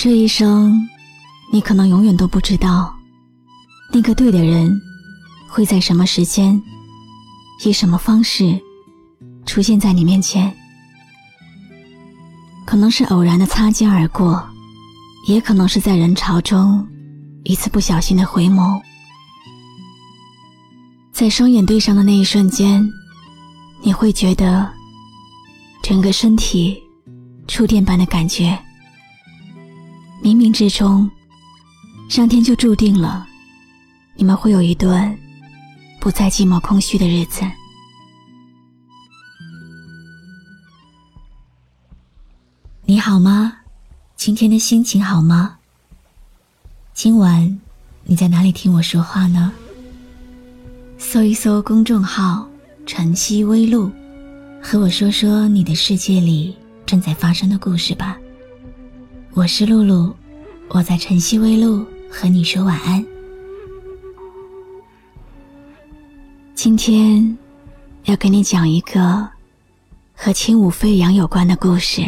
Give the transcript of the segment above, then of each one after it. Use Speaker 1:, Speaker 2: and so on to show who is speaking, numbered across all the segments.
Speaker 1: 这一生，你可能永远都不知道，那个对的人会在什么时间、以什么方式出现在你面前。可能是偶然的擦肩而过，也可能是在人潮中一次不小心的回眸。在双眼对上的那一瞬间，你会觉得整个身体触电般的感觉。冥冥之中，上天就注定了你们会有一段不再寂寞空虚的日子。你好吗？今天的心情好吗？今晚你在哪里听我说话呢？搜一搜公众号“晨曦微露”，和我说说你的世界里正在发生的故事吧。我是露露，我在晨曦微露和你说晚安。今天要给你讲一个和轻舞飞扬有关的故事。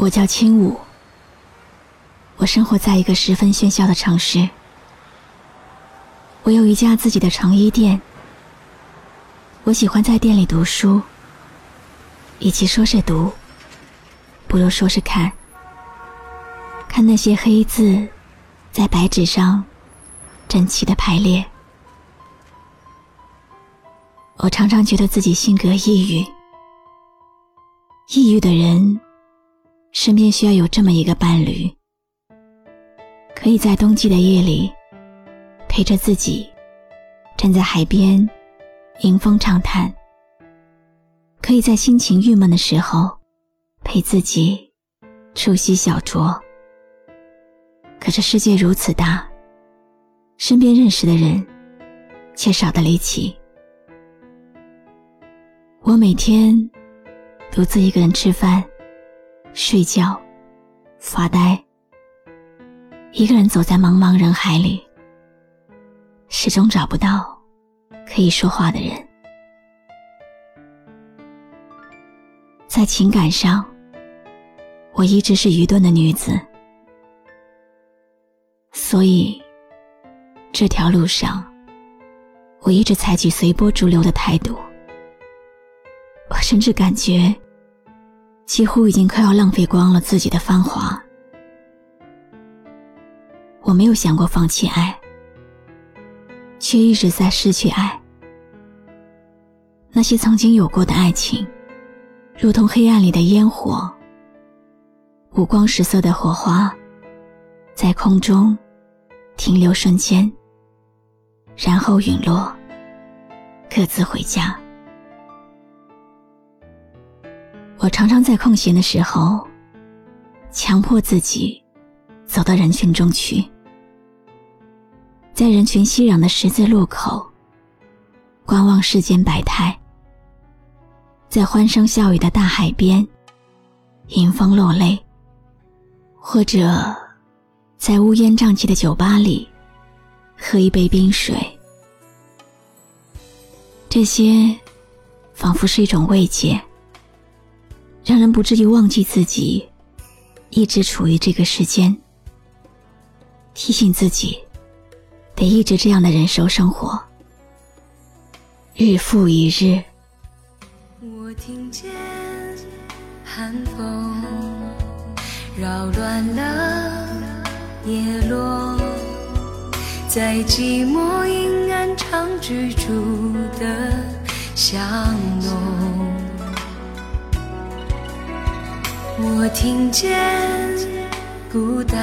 Speaker 1: 我叫青舞，我生活在一个十分喧嚣的城市。我有一家自己的成衣店，我喜欢在店里读书，与其说是读，不如说是看，看那些黑字在白纸上整齐的排列。我常常觉得自己性格抑郁，抑郁的人。身边需要有这么一个伴侣，可以在冬季的夜里陪着自己，站在海边迎风长叹；可以在心情郁闷的时候陪自己促膝小酌。可这世界如此大，身边认识的人却少得离奇。我每天独自一个人吃饭。睡觉，发呆，一个人走在茫茫人海里，始终找不到可以说话的人。在情感上，我一直是愚钝的女子，所以这条路上，我一直采取随波逐流的态度。我甚至感觉。几乎已经快要浪费光了自己的芳华。我没有想过放弃爱，却一直在失去爱。那些曾经有过的爱情，如同黑暗里的烟火，五光十色的火花，在空中停留瞬间，然后陨落，各自回家。我常常在空闲的时候，强迫自己走到人群中去，在人群熙攘的十字路口，观望世间百态；在欢声笑语的大海边，迎风落泪；或者在乌烟瘴气的酒吧里，喝一杯冰水。这些，仿佛是一种慰藉。人不至于忘记自己，一直处于这个世间。提醒自己，得一直这样的忍受生活，日复一日。
Speaker 2: 我听见寒风扰乱了叶落，在寂寞阴暗常居住的巷弄。我听见孤单，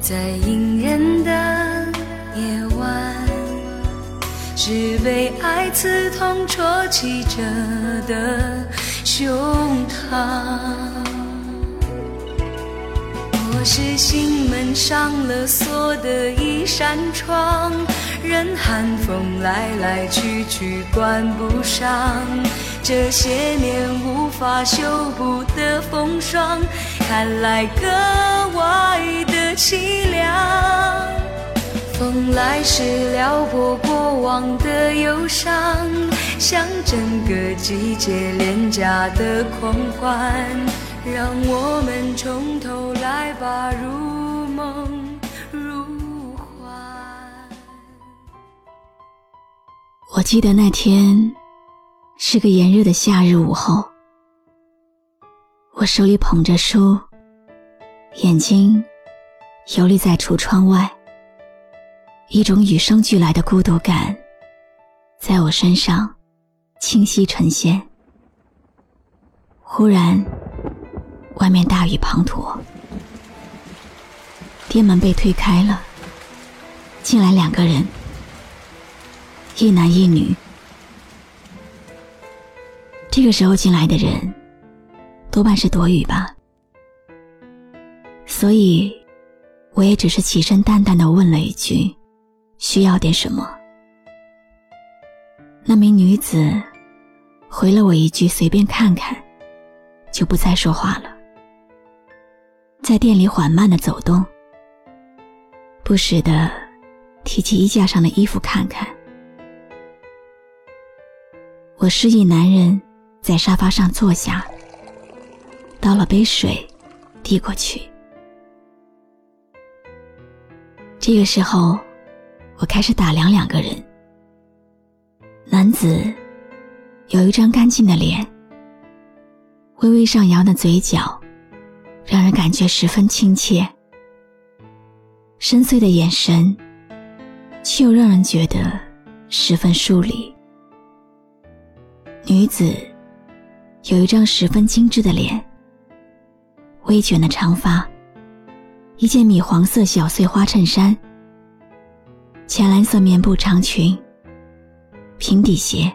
Speaker 2: 在隐忍的夜晚，是被爱刺痛、啜泣着的胸膛。我是心门上了锁的一扇窗，任寒风来来去去关不上。这些年无法修补的风霜，看来格外的凄凉。风来时撩拨过往的忧伤，像整个季节廉价的狂欢。让我们从头来吧，如梦
Speaker 1: 记得那天是个炎热的夏日午后，我手里捧着书，眼睛游离在橱窗外，一种与生俱来的孤独感在我身上清晰呈现。忽然。外面大雨滂沱，店门被推开了，进来两个人，一男一女。这个时候进来的人，多半是躲雨吧，所以我也只是起身淡淡的问了一句：“需要点什么？”那名女子回了我一句：“随便看看。”就不再说话了。在店里缓慢的走动，不时的提起衣架上的衣服看看。我示意男人在沙发上坐下，倒了杯水，递过去。这个时候，我开始打量两个人。男子有一张干净的脸，微微上扬的嘴角。让人感觉十分亲切，深邃的眼神，却又让人觉得十分疏离。女子有一张十分精致的脸，微卷的长发，一件米黄色小碎花衬衫，浅蓝色棉布长裙，平底鞋，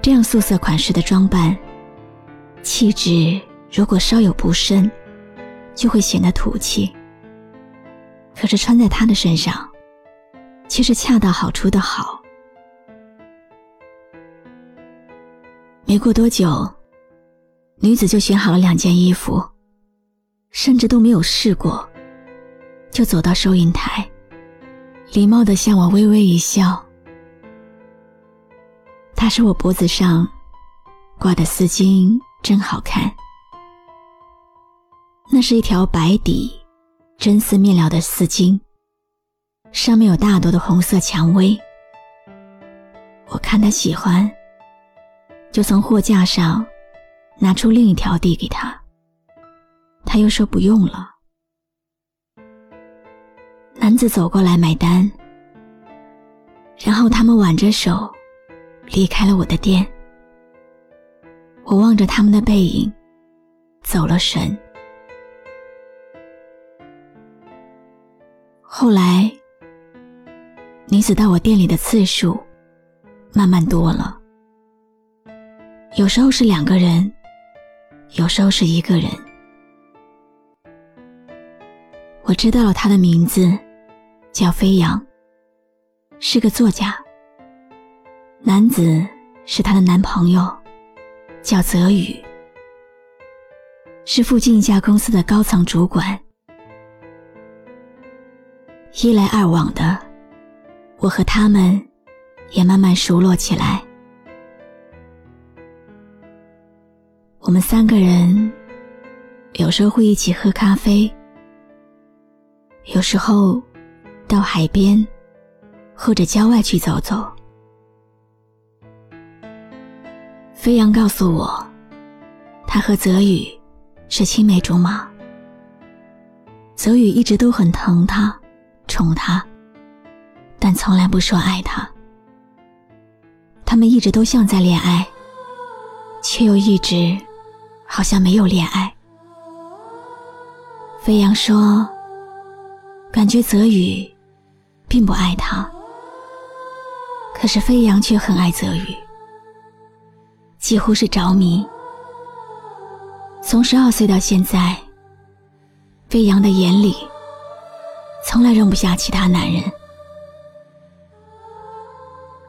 Speaker 1: 这样素色款式的装扮，气质。如果稍有不慎，就会显得土气。可是穿在她的身上，却是恰到好处的好。没过多久，女子就选好了两件衣服，甚至都没有试过，就走到收银台，礼貌的向我微微一笑。她说：“我脖子上挂的丝巾真好看。”那是一条白底真丝面料的丝巾，上面有大朵的红色蔷薇。我看他喜欢，就从货架上拿出另一条递给他。他又说不用了。男子走过来买单，然后他们挽着手离开了我的店。我望着他们的背影，走了神。后来，女子到我店里的次数慢慢多了，有时候是两个人，有时候是一个人。我知道了他的名字，叫飞扬，是个作家。男子是她的男朋友，叫泽宇，是附近一家公司的高层主管。一来二往的，我和他们也慢慢熟络起来。我们三个人有时候会一起喝咖啡，有时候到海边或者郊外去走走。飞扬告诉我，他和泽宇是青梅竹马，泽宇一直都很疼他。宠他，但从来不说爱他。他们一直都像在恋爱，却又一直好像没有恋爱。飞扬说：“感觉泽宇并不爱他，可是飞扬却很爱泽宇。几乎是着迷。从十二岁到现在，飞扬的眼里从来容不下其他男人。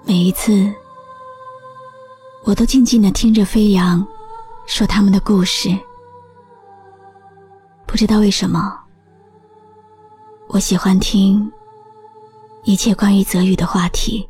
Speaker 1: 每一次，我都静静的听着飞扬说他们的故事。不知道为什么，我喜欢听一切关于泽宇的话题。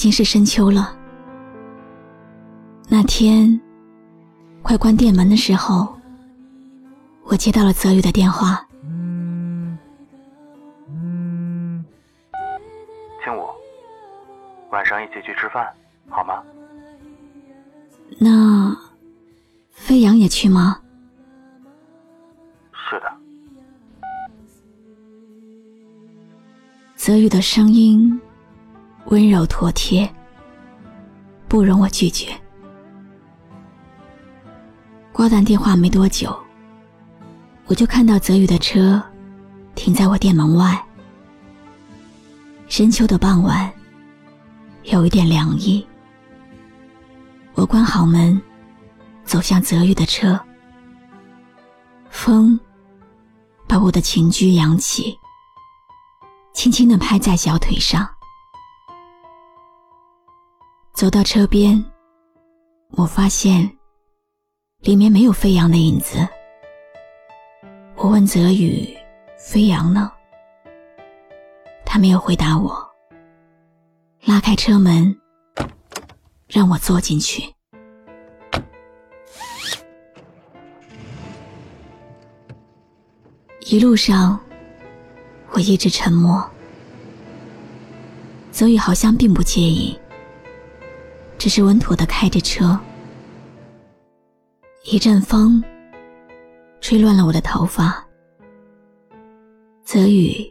Speaker 1: 经是深秋了。那天，快关店门的时候，我接到了泽宇的电话。
Speaker 3: 听我晚上一起去吃饭，好吗？
Speaker 1: 那飞扬也去吗？
Speaker 3: 是的。
Speaker 1: 泽宇的声音温柔妥帖，不容我拒绝。挂断电话没多久，我就看到泽宇的车停在我店门外。深秋的傍晚，有一点凉意。我关好门，走向泽宇的车。风把我的情绪扬起。轻轻的拍在小腿上，走到车边，我发现里面没有飞扬的影子。我问泽宇：“飞扬呢？”他没有回答我，拉开车门，让我坐进去。一路上。我一直沉默，泽宇好像并不介意，只是稳妥的开着车。一阵风吹乱了我的头发，泽宇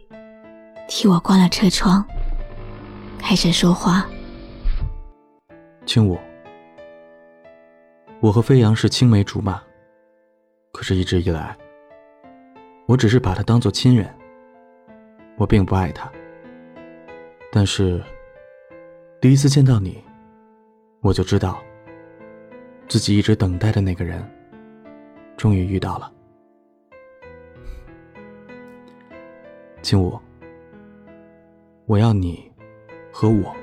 Speaker 1: 替我关了车窗，开始说话：“
Speaker 4: 青武，我和飞扬是青梅竹马，可是一直以来，我只是把他当做亲人。”我并不爱他，但是第一次见到你，我就知道自己一直等待的那个人，终于遇到了。青武，我要你和我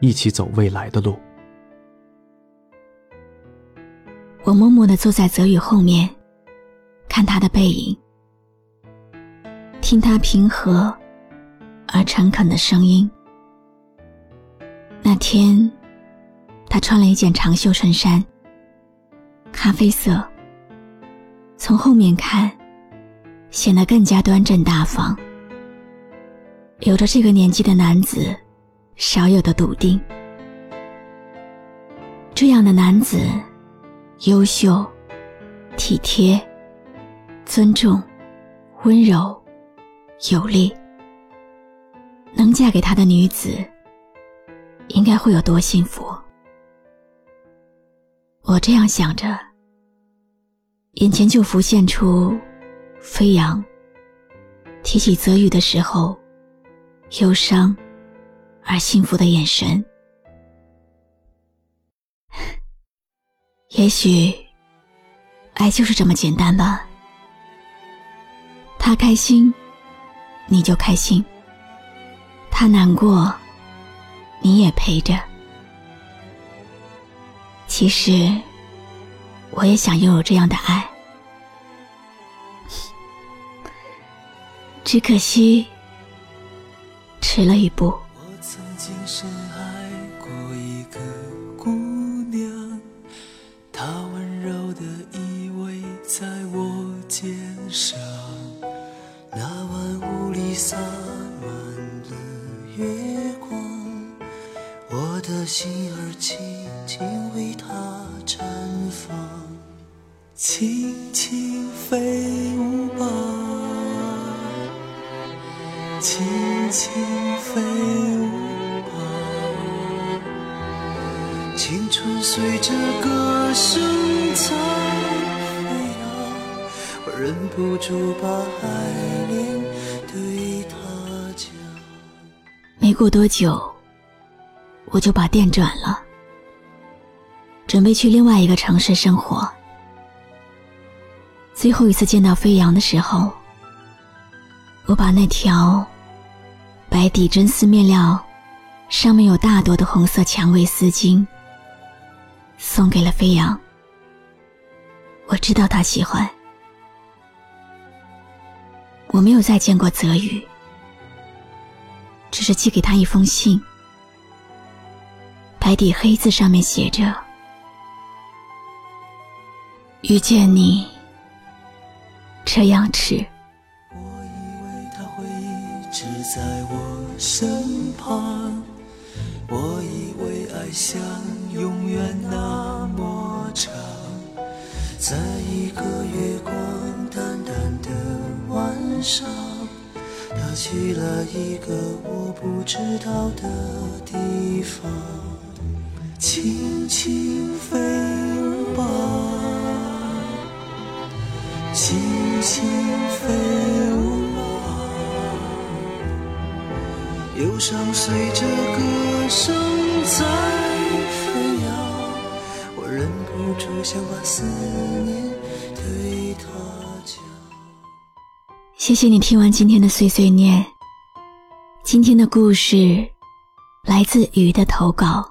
Speaker 4: 一起走未来的路。
Speaker 1: 我默默的坐在泽宇后面，看他的背影。听他平和而诚恳的声音。那天，他穿了一件长袖衬衫，咖啡色。从后面看，显得更加端正大方，有着这个年纪的男子少有的笃定。这样的男子，优秀、体贴、尊重、温柔。有力，能嫁给他的女子，应该会有多幸福？我这样想着，眼前就浮现出飞扬提起泽宇的时候，忧伤而幸福的眼神。也许，爱就是这么简单吧。他开心。你就开心，他难过，你也陪着。其实，我也想拥有这样的爱，只可惜迟了一步。
Speaker 5: 我曾经深
Speaker 1: 没过多久，我就把店转了，准备去另外一个城市生活。最后一次见到飞扬的时候，我把那条白底真丝面料、上面有大朵的红色蔷薇丝巾送给了飞扬。我知道他喜欢。我没有再见过泽宇，只是寄给他一封信，白底黑字上面写着：“遇见你。”这样迟。
Speaker 5: 我以为他会一直在我身旁，我以为爱像永远那么长，在一个月光淡淡的晚上，他去了一个我不知道的地方，轻轻飞舞吧。轻轻飞舞吧，忧伤随着歌声在飞扬，我忍不住想把思念对。
Speaker 1: 谢谢你听完今天的碎碎念。今天的故事来自鱼的投稿。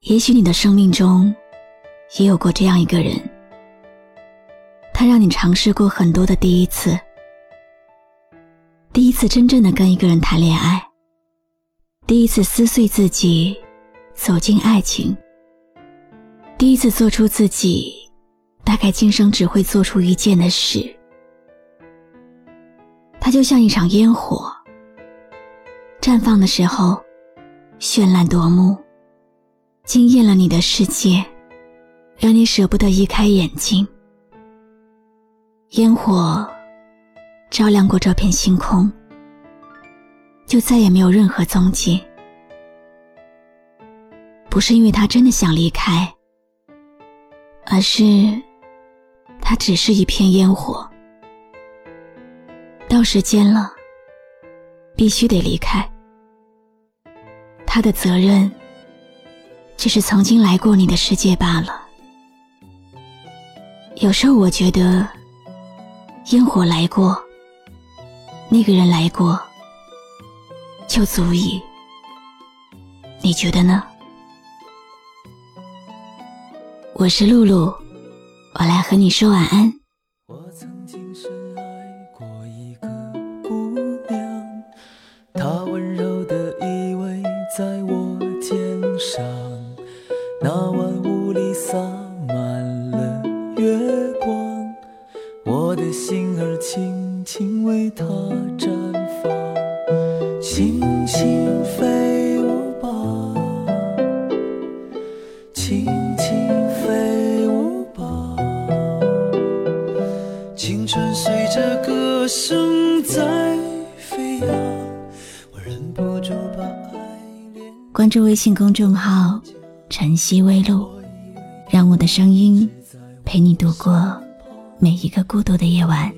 Speaker 1: 也许你的生命中也有过这样一个人。他让你尝试过很多的第一次，第一次真正的跟一个人谈恋爱，第一次撕碎自己，走进爱情，第一次做出自己大概今生只会做出一件的事。它就像一场烟火，绽放的时候绚烂夺目，惊艳了你的世界，让你舍不得移开眼睛。烟火照亮过这片星空，就再也没有任何踪迹。不是因为他真的想离开，而是他只是一片烟火。到时间了，必须得离开。他的责任，只是曾经来过你的世界罢了。有时候我觉得。烟火来过，那个人来过，就足以。你觉得呢？我是露露，我来和你说晚安。
Speaker 5: 他温柔的依偎在我肩上，那晚雾里洒
Speaker 1: 微信公众号“晨曦微露”，让我的声音陪你度过。每一个孤独的夜晚，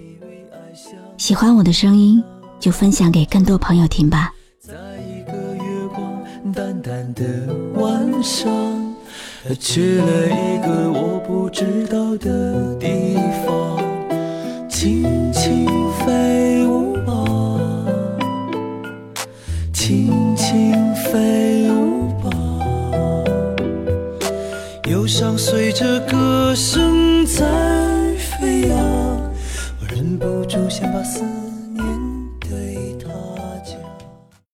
Speaker 1: 喜欢我的声音，就分享给更多朋友听吧。
Speaker 5: 在一个月光淡淡的晚上，去了一个我不知道的地方，轻轻飞舞吧，轻轻飞上随着歌声在。飞扬，我忍不住想把思。